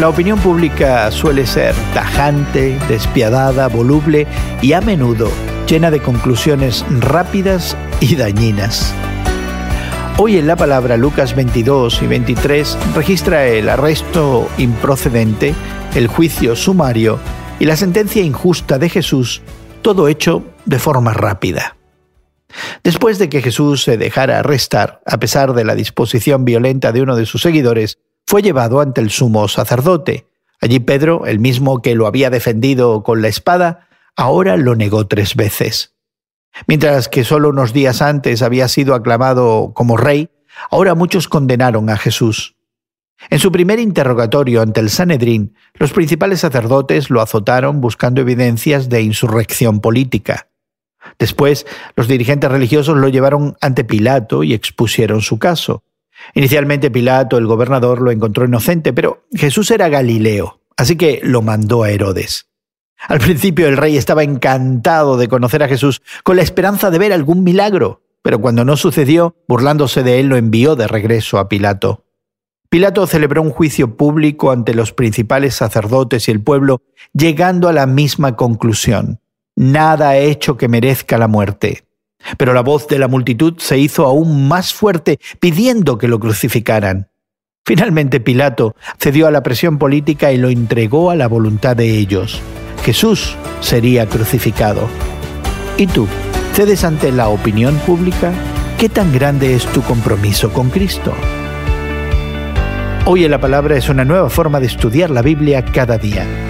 La opinión pública suele ser tajante, despiadada, voluble y a menudo llena de conclusiones rápidas y dañinas. Hoy en la palabra Lucas 22 y 23 registra el arresto improcedente, el juicio sumario y la sentencia injusta de Jesús, todo hecho de forma rápida. Después de que Jesús se dejara arrestar, a pesar de la disposición violenta de uno de sus seguidores, fue llevado ante el sumo sacerdote. Allí Pedro, el mismo que lo había defendido con la espada, ahora lo negó tres veces. Mientras que solo unos días antes había sido aclamado como rey, ahora muchos condenaron a Jesús. En su primer interrogatorio ante el Sanedrín, los principales sacerdotes lo azotaron buscando evidencias de insurrección política. Después, los dirigentes religiosos lo llevaron ante Pilato y expusieron su caso. Inicialmente Pilato, el gobernador, lo encontró inocente, pero Jesús era Galileo, así que lo mandó a Herodes. Al principio el rey estaba encantado de conocer a Jesús, con la esperanza de ver algún milagro, pero cuando no sucedió, burlándose de él, lo envió de regreso a Pilato. Pilato celebró un juicio público ante los principales sacerdotes y el pueblo, llegando a la misma conclusión. Nada ha hecho que merezca la muerte. Pero la voz de la multitud se hizo aún más fuerte, pidiendo que lo crucificaran. Finalmente Pilato cedió a la presión política y lo entregó a la voluntad de ellos. Jesús sería crucificado. ¿Y tú? ¿Cedes ante la opinión pública? ¿Qué tan grande es tu compromiso con Cristo? Hoy en la Palabra es una nueva forma de estudiar la Biblia cada día.